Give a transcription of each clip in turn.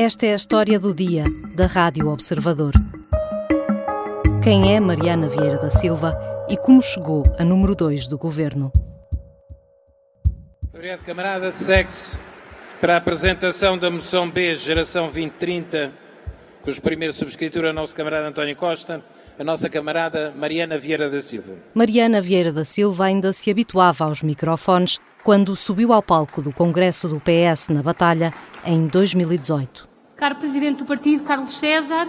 Esta é a história do dia da Rádio Observador. Quem é Mariana Vieira da Silva e como chegou a número 2 do governo? Obrigado, camarada. Segue-se para a apresentação da moção B, Geração 2030, cujo primeiro subscritor é o nosso camarada António Costa, a nossa camarada Mariana Vieira da Silva. Mariana Vieira da Silva ainda se habituava aos microfones quando subiu ao palco do Congresso do PS na Batalha em 2018. Caro Presidente do Partido, Carlos César,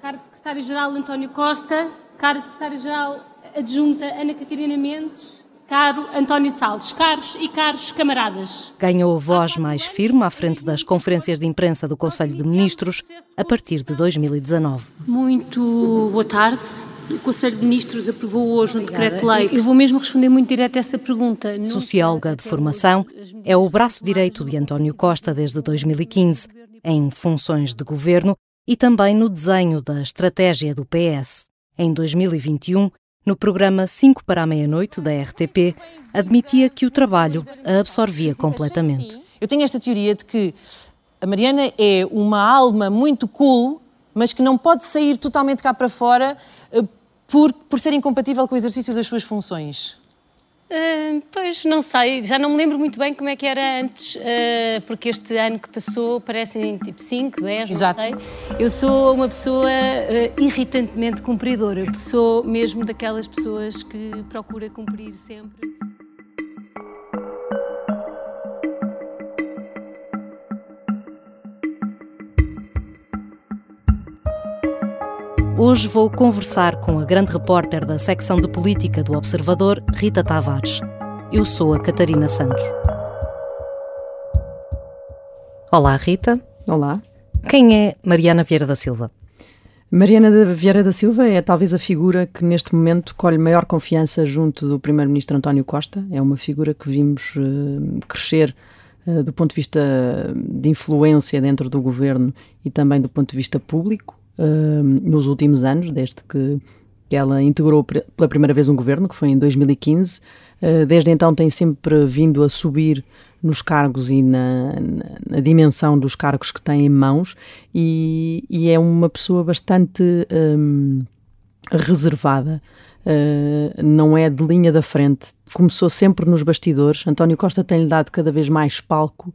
caro Secretário-Geral António Costa, caro Secretário-Geral Adjunta Ana Catarina Mendes, caro António Salles, caros e caros camaradas. Ganhou a voz mais firme à frente das conferências de imprensa do Conselho de Ministros a partir de 2019. Muito boa tarde. O Conselho de Ministros aprovou hoje um decreto-lei. Eu vou mesmo responder muito direto a essa pergunta. Socióloga de formação, é o braço direito de António Costa desde 2015, em funções de governo e também no desenho da estratégia do PS. Em 2021, no programa 5 para a meia-noite da RTP, admitia que o trabalho a absorvia completamente. Eu tenho esta teoria de que a Mariana é uma alma muito cool, mas que não pode sair totalmente cá para fora uh, por, por ser incompatível com o exercício das suas funções. Uh, pois não sei, já não me lembro muito bem como é que era antes, uh, porque este ano que passou parecem tipo 5, 10, não Exato. sei. Eu sou uma pessoa uh, irritantemente cumpridora, sou mesmo daquelas pessoas que procura cumprir sempre. Hoje vou conversar com a grande repórter da secção de política do Observador, Rita Tavares. Eu sou a Catarina Santos. Olá, Rita. Olá. Quem é Mariana Vieira da Silva? Mariana Vieira da Silva é talvez a figura que neste momento colhe maior confiança junto do Primeiro-Ministro António Costa. É uma figura que vimos uh, crescer uh, do ponto de vista de influência dentro do governo e também do ponto de vista público uh, nos últimos anos, desde que, que ela integrou pela primeira vez um governo, que foi em 2015. desde então tem sempre vindo a subir nos cargos e na, na, na, dimensão dos cargos que tem em mãos e, e é uma pessoa bastante um, reservada. Uh, não é de linha da frente. Começou sempre nos bastidores. António Costa tem-lhe dado cada vez mais palco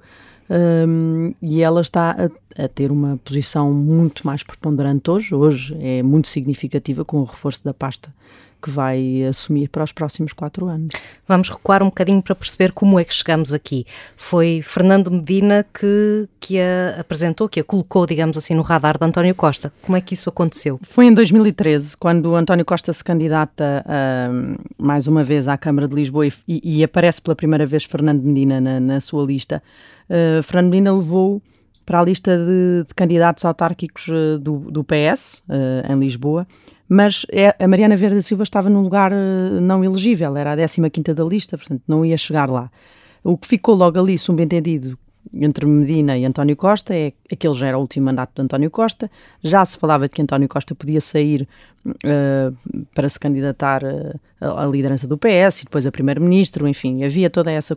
um, e ela está a, a, ter uma posição muito mais preponderante hoje. Hoje é muito significativa com o reforço da pasta que vai assumir para os próximos quatro anos. Vamos recuar um bocadinho para perceber como é que chegamos aqui. Foi Fernando Medina que, que a apresentou, que a colocou, digamos assim, no radar de António Costa. Como é que isso aconteceu? Foi em 2013, quando António Costa se candidata uh, mais uma vez à Câmara de Lisboa e, e, aparece pela primeira vez Fernando Medina na, na sua lista. Uh, Fernando Medina levou para a lista de, de candidatos autárquicos uh, do, do, PS, em Lisboa, mas é, a Mariana Vieira da Silva estava num lugar uh, não elegível, era a 15ª da lista, portanto não ia chegar lá. O que ficou logo ali subentendido entre Medina e António Costa é que ele já era o último mandato de António Costa, já se falava de que António Costa podia sair uh, para se candidatar uh, à liderança do PS e depois a primeiro-ministro, enfim, havia toda essa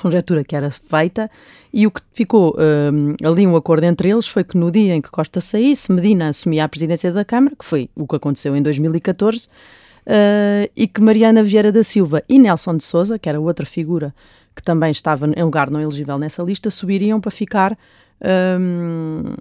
conjectura que era feita e o que ficou um, ali um acordo entre eles foi que no dia em que Costa saísse, Medina assumia a presidência da Câmara, que foi o que aconteceu em 2014, uh, e que Mariana Vieira da Silva e Nelson de Souza, que era outra figura que também estava em lugar não elegível nessa lista, subiriam para ficar um,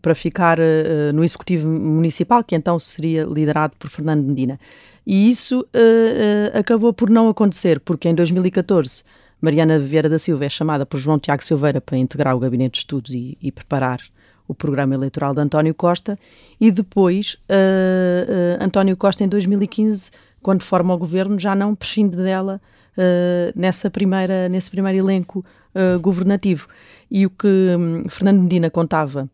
para ficar uh, no Executivo Municipal, que então seria liderado por Fernando Medina. E isso uh, acabou por não acontecer, porque em 2014 Mariana Vieira da Silva é chamada por João Tiago Silveira para integrar o gabinete de estudos e, e preparar o programa eleitoral de António Costa e depois uh, uh, António Costa em 2015, quando forma o governo, já não prescinde dela uh, nessa primeira, nesse primeiro elenco governativo. E o que um, Fernando Medina contava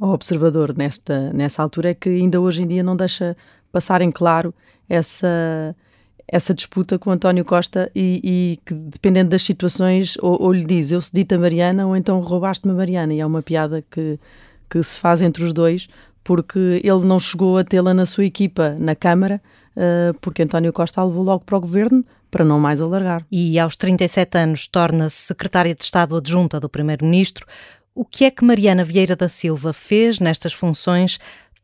ao observador nesta, nessa altura é que ainda hoje em dia não deixa passar em claro essa essa disputa com António Costa e, e, que, dependendo das situações, ou, ou lhe diz eu cedi-te a Mariana ou então roubaste-me a Mariana. E é uma piada que, que se faz entre os dois, porque ele não chegou a tê-la na sua equipa na Câmara, uh, porque António Costa a levou logo para o governo para não mais alargar. E aos 37 anos torna-se secretária de Estado adjunta do Primeiro-Ministro. O que é que Mariana Vieira da Silva fez nestas funções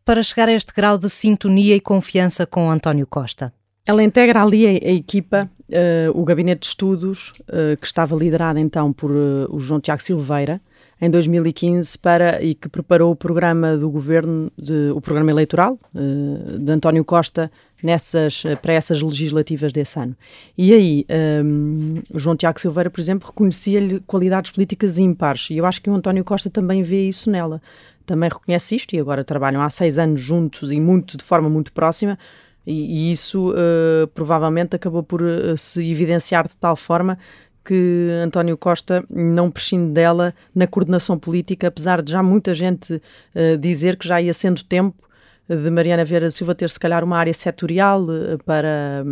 para chegar a este grau de sintonia e confiança com António Costa? Ela integra ali a, a equipa, uh, o gabinete de estudos, uh, que estava liderado então por uh, o João Tiago Silveira, em 2015 para e que preparou o programa do governo, de, o programa eleitoral de António Costa nessas, para essas legislativas desse ano. E aí, um, João Tiago Silveira, por exemplo, reconhecia-lhe qualidades políticas ímpares e eu acho que o António Costa também vê isso nela. Também reconhece isto e agora trabalham há seis anos juntos e muito de forma muito próxima e, e isso uh, provavelmente acabou por uh, se evidenciar de tal forma que António Costa não prescinde dela na coordenação política, apesar de já muita gente uh, dizer que já ia sendo tempo de Mariana Vieira Silva ter se calhar uma área setorial para,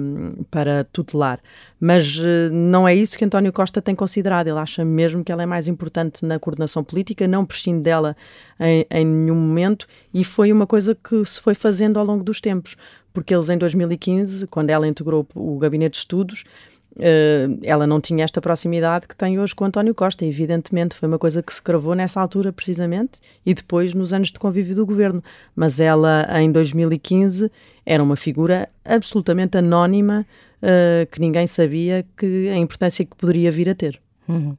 para tutelar. Mas não é isso que António Costa tem considerado. Ele acha mesmo que ela é mais importante na coordenação política, não prescinde dela em, em nenhum momento e foi uma coisa que se foi fazendo ao longo dos tempos porque eles em 2015, quando ela integrou o gabinete de estudos, uh, ela não tinha esta proximidade que tem hoje com António Costa. Evidentemente, foi uma coisa que se cravou nessa altura, precisamente, e depois nos anos de convívio do governo. Mas ela, em 2015, era uma figura absolutamente anónima, uh, que ninguém sabia que a importância que poderia vir a ter. Uhum.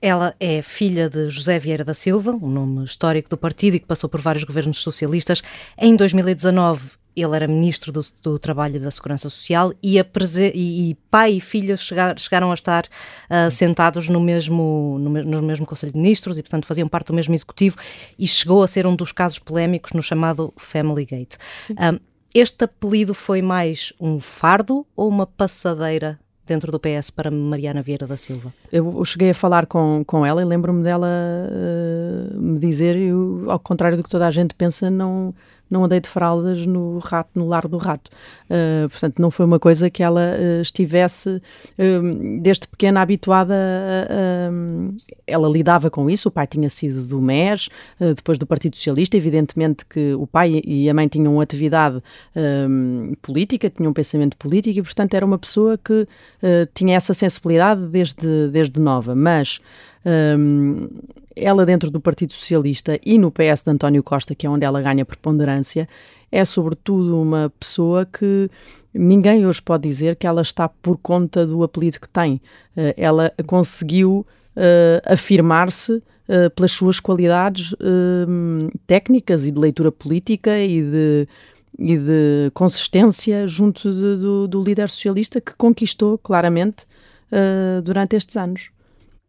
Ela é filha de José Vieira da Silva, um nome histórico do partido e que passou por vários governos socialistas. Em 2019, ele era ministro do, do, Trabalho e da Segurança Social e, e, e pai e filha chegar, chegaram a estar uh, sentados no mesmo, no, no, mesmo Conselho de Ministros e, portanto, faziam parte do mesmo executivo e chegou a ser um dos casos polémicos no chamado Family Gate. Um, este apelido foi mais um fardo ou uma passadeira dentro do PS para Mariana Vieira da Silva? Eu cheguei a falar com, com ela e lembro-me dela uh, me dizer, eu, ao contrário do que toda a gente pensa, não não andei de fraldas no rato, no lar do rato. Uh, portanto, não foi uma coisa que ela uh, estivesse uh, desde pequena habituada a, ela lidava com isso. O pai tinha sido do MES, depois do Partido Socialista. Evidentemente que o pai e a mãe tinham atividade política, tinham um pensamento político e, portanto, era uma pessoa que tinha essa sensibilidade desde, desde nova. Mas um, ela dentro do Partido Socialista e no PS de António Costa, que é onde ela ganha preponderância, é sobretudo uma pessoa que ninguém hoje pode dizer que ela está por conta do apelido que tem. Uh, ela conseguiu uh, afirmar-se uh, pelas suas qualidades técnicas e de leitura política e de, e de consistência junto de, do, do, líder socialista que conquistou claramente durante estes anos.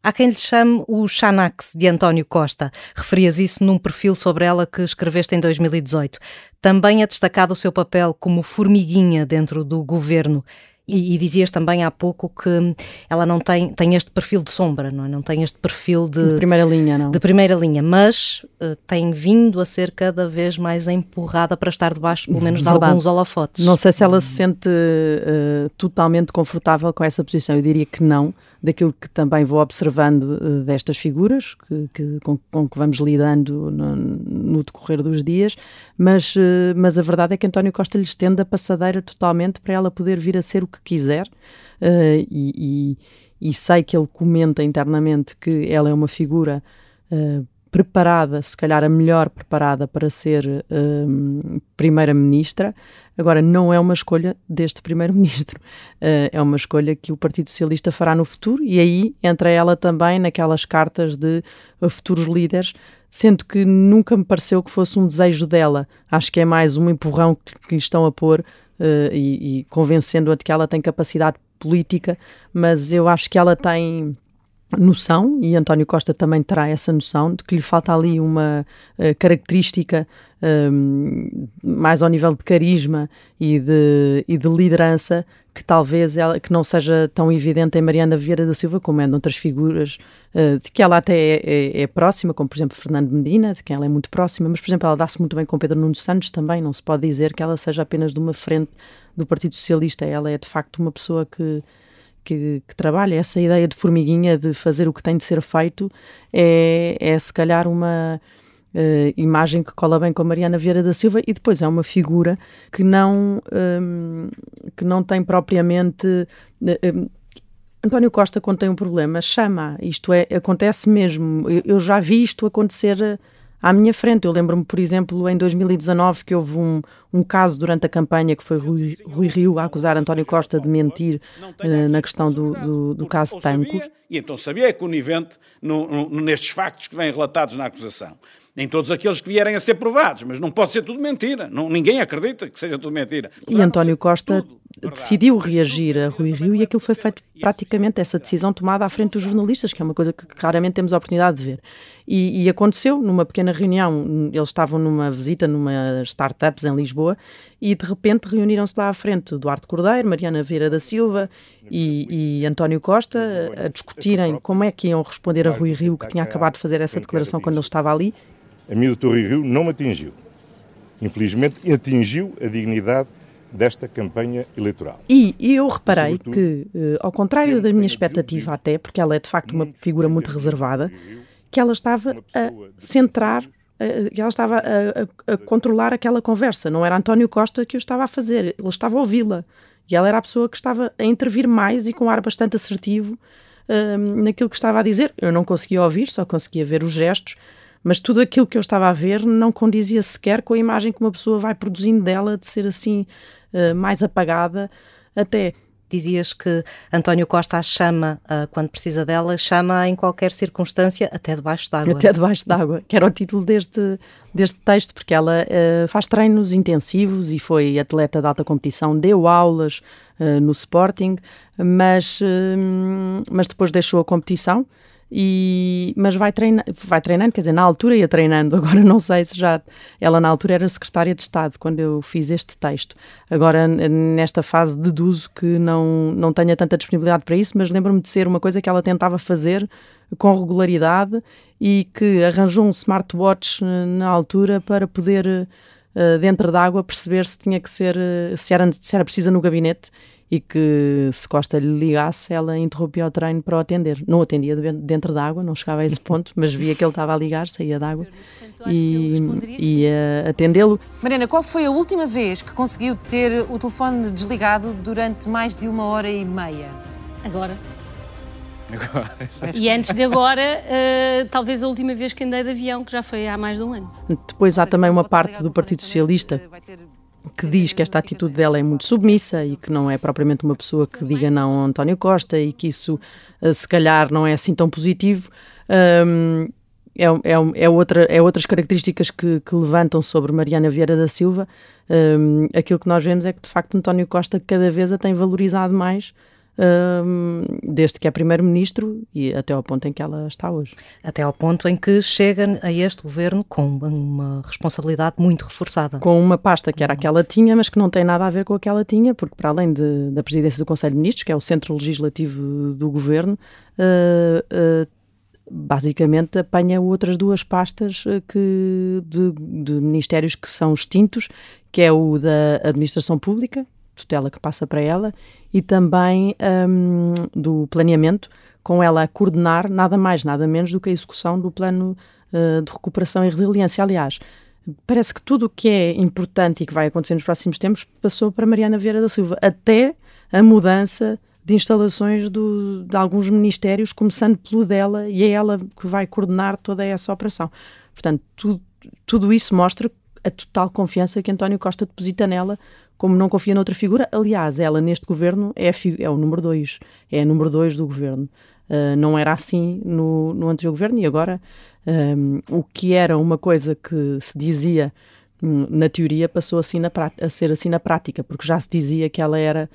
Há quem lhe chame o Xanax de António Costa. Referias isso num perfil sobre ela que escreveste em 2018. Também é destacado o seu papel como formiguinha dentro do governo. E, e, dizias também há pouco que ela não tem, tem este perfil de sombra, não, é? não tem este perfil de, de primeira linha, não. De primeira linha, mas uh, tem vindo a ser cada vez mais empurrada para estar debaixo, pelo menos, de Verdade. alguns holofotes. Não sei se ela se sente uh, totalmente confortável com essa posição. Eu diria que não daquilo que também vou observando uh, destas figuras que, que com, com, que vamos lidando no, no decorrer dos dias, mas, mas a verdade é que António Costa lhe estende a passadeira totalmente para ela poder vir a ser o que quiser uh, e, e, e, sei que ele comenta internamente que ela é uma figura preparada, se calhar a melhor preparada para ser primeira-ministra, Agora, não é uma escolha deste Primeiro-Ministro, uh, é uma escolha que o Partido Socialista fará no futuro e aí entra ela também naquelas cartas de uh, futuros líderes, sendo que nunca me pareceu que fosse um desejo dela. Acho que é mais um empurrão que lhe estão a pôr uh, e, e convencendo-a de que ela tem capacidade política, mas eu acho que ela tem noção, e António Costa também terá essa noção, de que lhe falta ali uma uh, característica um, mais ao nível de carisma e de, e de liderança que talvez ela, que não seja tão evidente em Mariana Vieira da Silva como é em outras figuras uh, de que ela até é, é, é, próxima, como por exemplo Fernando Medina, de quem ela é muito próxima, mas por exemplo ela dá-se muito bem com Pedro Nuno Santos também, não se pode dizer que ela seja apenas de uma frente do Partido Socialista, ela é de facto uma pessoa que que, que, trabalha. Essa ideia de formiguinha, de fazer o que tem de ser feito, é, é se calhar uma uh, imagem que cola bem com a Mariana Vieira da Silva e depois é uma figura que não, um, que não tem propriamente. Um, António Costa, quando tem um problema, chama. Isto é, acontece mesmo. Eu, eu já vi isto acontecer à minha frente. Eu lembro-me, por exemplo, em 2019, que houve um, um caso durante a campanha que foi Rui, Rui Rio a acusar António Costa de mentir uh, na questão do, do, do caso Tancos. E então sabia é conivente no, no, nestes factos que vêm relatados na acusação. Nem todos aqueles que vierem a ser provados, mas não pode ser tudo mentira. Não, ninguém acredita que seja tudo mentira. E António Costa decidiu reagir a Rui Rio e aquilo foi feito praticamente essa decisão tomada à frente dos jornalistas, que é uma coisa que raramente temos a oportunidade de ver. E, e, aconteceu numa pequena reunião, eles estavam numa visita numa startups em Lisboa e de repente reuniram-se lá à frente Duarte Cordeiro, Mariana Vieira da Silva e, e, António Costa a discutirem como é que iam responder a Rui Rio, que tinha acabado de fazer essa declaração quando ele estava ali. A mim o Dr. Rui Rio não me atingiu. Infelizmente atingiu a dignidade desta campanha eleitoral. E, e eu reparei que, uh, ao contrário da minha expectativa até, porque ela é de facto uma figura muito reservada, que ela estava a centrar, que ela estava a, a, a, controlar aquela conversa. Não era António Costa que o estava a fazer, ele estava a ouvi-la. E ela era a pessoa que estava a intervir mais e com um ar bastante assertivo naquilo que estava a dizer. Eu não conseguia ouvir, só conseguia ver os gestos, mas tudo aquilo que eu estava a ver não condizia sequer com a imagem que uma pessoa vai produzindo dela de ser assim uh, mais apagada até. Dizias que António Costa a chama uh, quando precisa dela, chama em qualquer circunstância, até debaixo d'água. Até debaixo d'água, que era o título deste, deste texto, porque ela uh, faz treinos intensivos e foi atleta de alta competição, deu aulas uh, no Sporting, mas, mas depois deixou a competição e, mas vai, treina, vai treinando, quer dizer, na altura ia treinando, agora não sei se já. Ela na altura era secretária de Estado quando eu fiz este texto. Agora, nesta fase, deduzo que não, não tenha tanta disponibilidade para isso, mas lembro-me de ser uma coisa que ela tentava fazer com regularidade e que arranjou um smartwatch eh, na altura para poder, uh, dentro d'água, perceber se tinha que ser, se era, se era precisa no gabinete e que se Costa lhe ligasse, ela interrompia o treino para o atender. Não atendia dentro d'água, não chegava a esse ponto, mas via que ele estava a ligar, saía d'água e ia atendê-lo. Mariana, qual foi a última vez que conseguiu ter o telefone desligado durante mais de uma hora e meia? Agora. Agora, e antes de agora, uh, talvez a última vez que andei de avião, que já foi há mais de um ano. Depois há também uma parte do Partido Socialista que diz que esta atitude dela é muito submissa e que não é propriamente uma pessoa que diga não a António Costa e que isso eh, se calhar não é assim tão positivo. Um, é, é, é, outra, é outras características que, que, levantam sobre Mariana Vieira da Silva. Um, aquilo que nós vemos é que, de facto, António Costa cada vez a tem valorizado mais desde que é primeiro-ministro e até ao ponto em que ela está hoje. Até ao ponto em que chega a este governo com uma responsabilidade muito reforçada. Com uma pasta que era a que ela tinha, mas que não tem nada a ver com a que ela tinha, porque para além de, da presidência do Conselho de Ministros, que é o centro legislativo do governo, uh, uh, basicamente apanha outras duas pastas uh, que, de, de ministérios que são extintos, que é o da administração pública, tutela que passa para ela, e também um, do planeamento, com ela a coordenar nada mais, nada menos do que a execução do plano uh, de recuperação e resiliência. Aliás, parece que tudo o que é importante e que vai acontecer nos próximos tempos passou para Mariana Vieira da Silva, até a mudança de instalações do, de alguns ministérios, começando pelo dela, e é ela que vai coordenar toda essa operação. Portanto, tudo, tudo isso mostra a total confiança que António Costa deposita nela como não confia noutra figura. Aliás, ela neste governo é, é o número dois, é a número dois do governo. Uh, não era assim no, no anterior governo e agora um, o que era uma coisa que se dizia um, na teoria passou assim na a ser assim na prática, porque já se dizia que ela era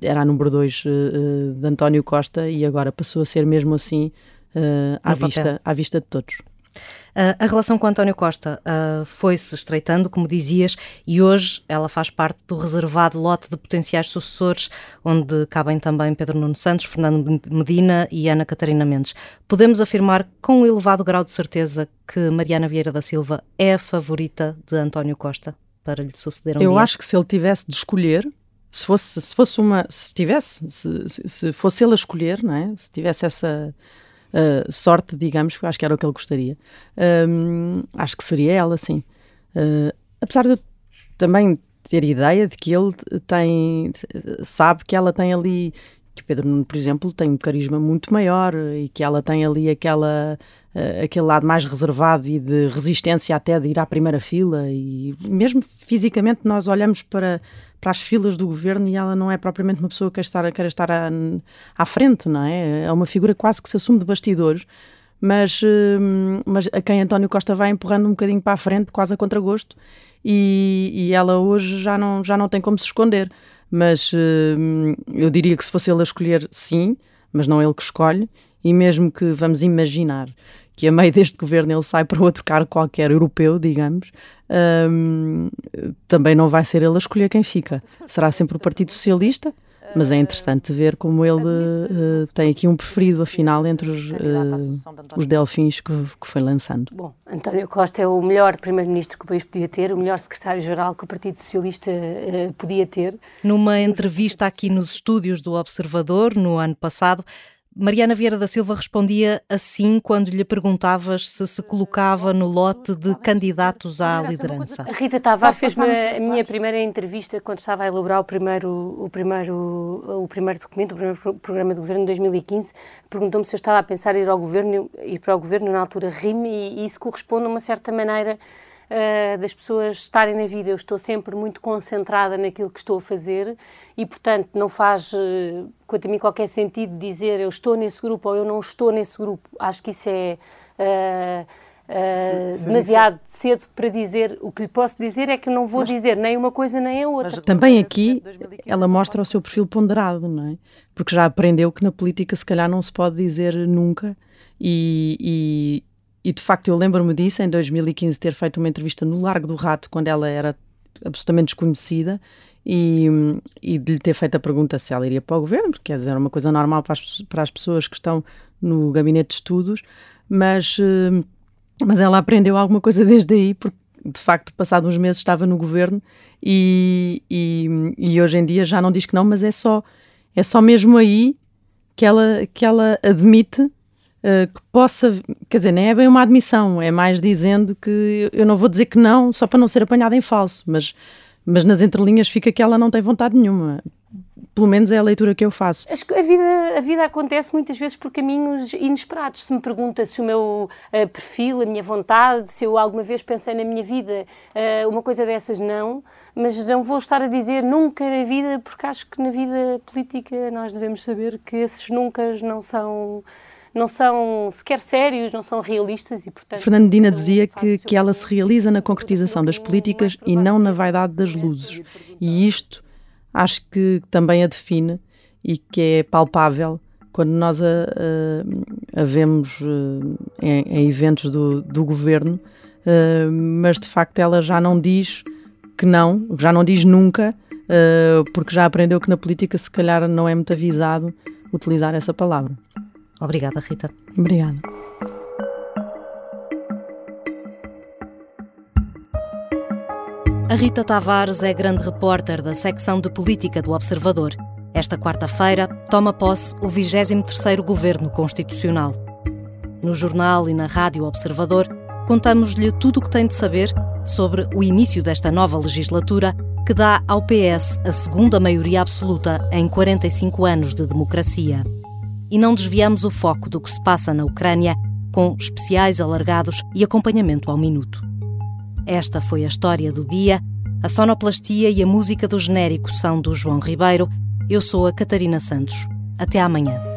era a número dois uh, de António Costa e agora passou a ser mesmo assim uh, à, vista, à vista de todos. Uh, a relação com António Costa uh, foi-se estreitando, como dizias, e hoje ela faz parte do reservado lote de potenciais sucessores, onde cabem também Pedro Nuno Santos, Fernando Medina e Ana Catarina Mendes. Podemos afirmar com um elevado grau de certeza que Mariana Vieira da Silva é a favorita de António Costa para lhe suceder um Eu dia? acho que se ele tivesse de escolher, se fosse, se fosse uma, se tivesse, se, se fosse ele a escolher, não é? Se tivesse essa uh, sorte, digamos, que acho que era o que ele gostaria. Um, acho que seria ela, sim. Uh, apesar de eu também ter ideia de que ele tem, sabe que ela tem ali que o Pedro Nuno, por exemplo, tem um carisma muito maior e que ela tem ali aquela uh, aquele lado mais reservado e de resistência até de ir à primeira fila e mesmo fisicamente nós olhamos para para as filas do governo e ela não é propriamente uma pessoa que quer estar, quer estar à, à frente, não é? É uma figura quase que se assume de bastidores, mas, uh, mas a quem António Costa vai empurrando um bocadinho para a frente, quase a contragosto, e, e ela hoje já não, já não tem como se esconder. Mas uh, eu diria que se fosse ele a escolher, sim, mas não ele que escolhe, e mesmo que vamos imaginar que a meio deste governo ele sai para outro cargo qualquer europeu, digamos, um, também não vai ser ele a escolher quem fica. Será sempre o Partido Socialista, mas é interessante ver como ele uh, tem aqui um preferido, afinal, entre os, uh, os delfins que, que, foi lançando. Bom, António Costa é o melhor primeiro-ministro que o país podia ter, o melhor secretário-geral que o Partido Socialista uh, podia ter. Numa entrevista aqui nos estúdios do Observador, no ano passado, Mariana Vieira da Silva respondia assim quando lhe perguntavas se se colocava no lote de candidatos à liderança. A Rita Tavares fez-me a minha primeira entrevista quando estava a elaborar o primeiro, o primeiro, o primeiro documento, o primeiro programa de governo de 2015. Perguntou-me se eu estava a pensar em ir ao governo, ir para o governo na altura RIM e, e isso corresponde a uma certa maneira uh, das pessoas estarem na vida. Eu estou sempre muito concentrada naquilo que estou a fazer e, portanto, não faz, uh, quanto a mim, qualquer sentido dizer eu estou nesse grupo ou eu não estou nesse grupo. Acho que isso é. Uh, Uh, demasiado cedo para dizer. O que lhe posso dizer é que não vou mas, dizer nem uma coisa nem a outra. Também aqui ela mostra o seu perfil ponderado, não é? Porque já aprendeu que na política se calhar não se pode dizer nunca e, e de facto eu lembro-me disso, em 2015, ter feito uma entrevista no Largo do Rato, quando ela era absolutamente desconhecida, e, e de lhe ter feito a pergunta se ela iria para o governo, porque quer dizer, era uma coisa normal para as, para as pessoas que estão no gabinete de estudos, mas, eh, mas ela aprendeu alguma coisa desde aí, porque de facto, passados uns meses, estava no governo e, e, e, hoje em dia já não diz que não, mas é só, é só mesmo aí que ela, que ela admite uh, que possa, quer dizer, nem é bem uma admissão, é mais dizendo que eu não vou dizer que não só para não ser apanhada em falso, mas, mas nas entrelinhas fica que ela não tem vontade nenhuma. Pelo menos é a leitura que eu faço. A vida, a vida acontece muitas vezes por caminhos inesperados. Se me pergunta se o meu uh, perfil, a minha vontade, se eu alguma vez pensei na minha vida, uh, uma coisa dessas, não. Mas não vou estar a dizer nunca na vida, porque acho que na vida política nós devemos saber que esses nunca não são não são sequer sérios, não são realistas e, portanto... Fernando Medina dizia que, que ela se realiza na concretização das políticas e não na vaidade das luzes. E isto acho que também a define e que é palpável quando nós a, a, a vemos eh, em, em, eventos do, do governo, uh, mas de facto ela já não diz que não, já não diz nunca, uh, porque já aprendeu que na política se calhar não é muito avisado utilizar essa palavra. Obrigada, Rita. Obrigada. A Rita Tavares é grande repórter da secção de política do Observador. Esta quarta-feira toma posse o 23º Governo Constitucional. No jornal e na Rádio Observador, contamos-lhe tudo o que tem de saber sobre o início desta nova legislatura que dá ao PS a segunda maioria absoluta em 45 anos de democracia e não desviamos o foco do que se passa na Ucrânia com especiais alargados e acompanhamento ao minuto. Esta foi a história do dia. A sonoplastia e a música do genérico são do João Ribeiro. Eu sou a Catarina Santos. Até amanhã.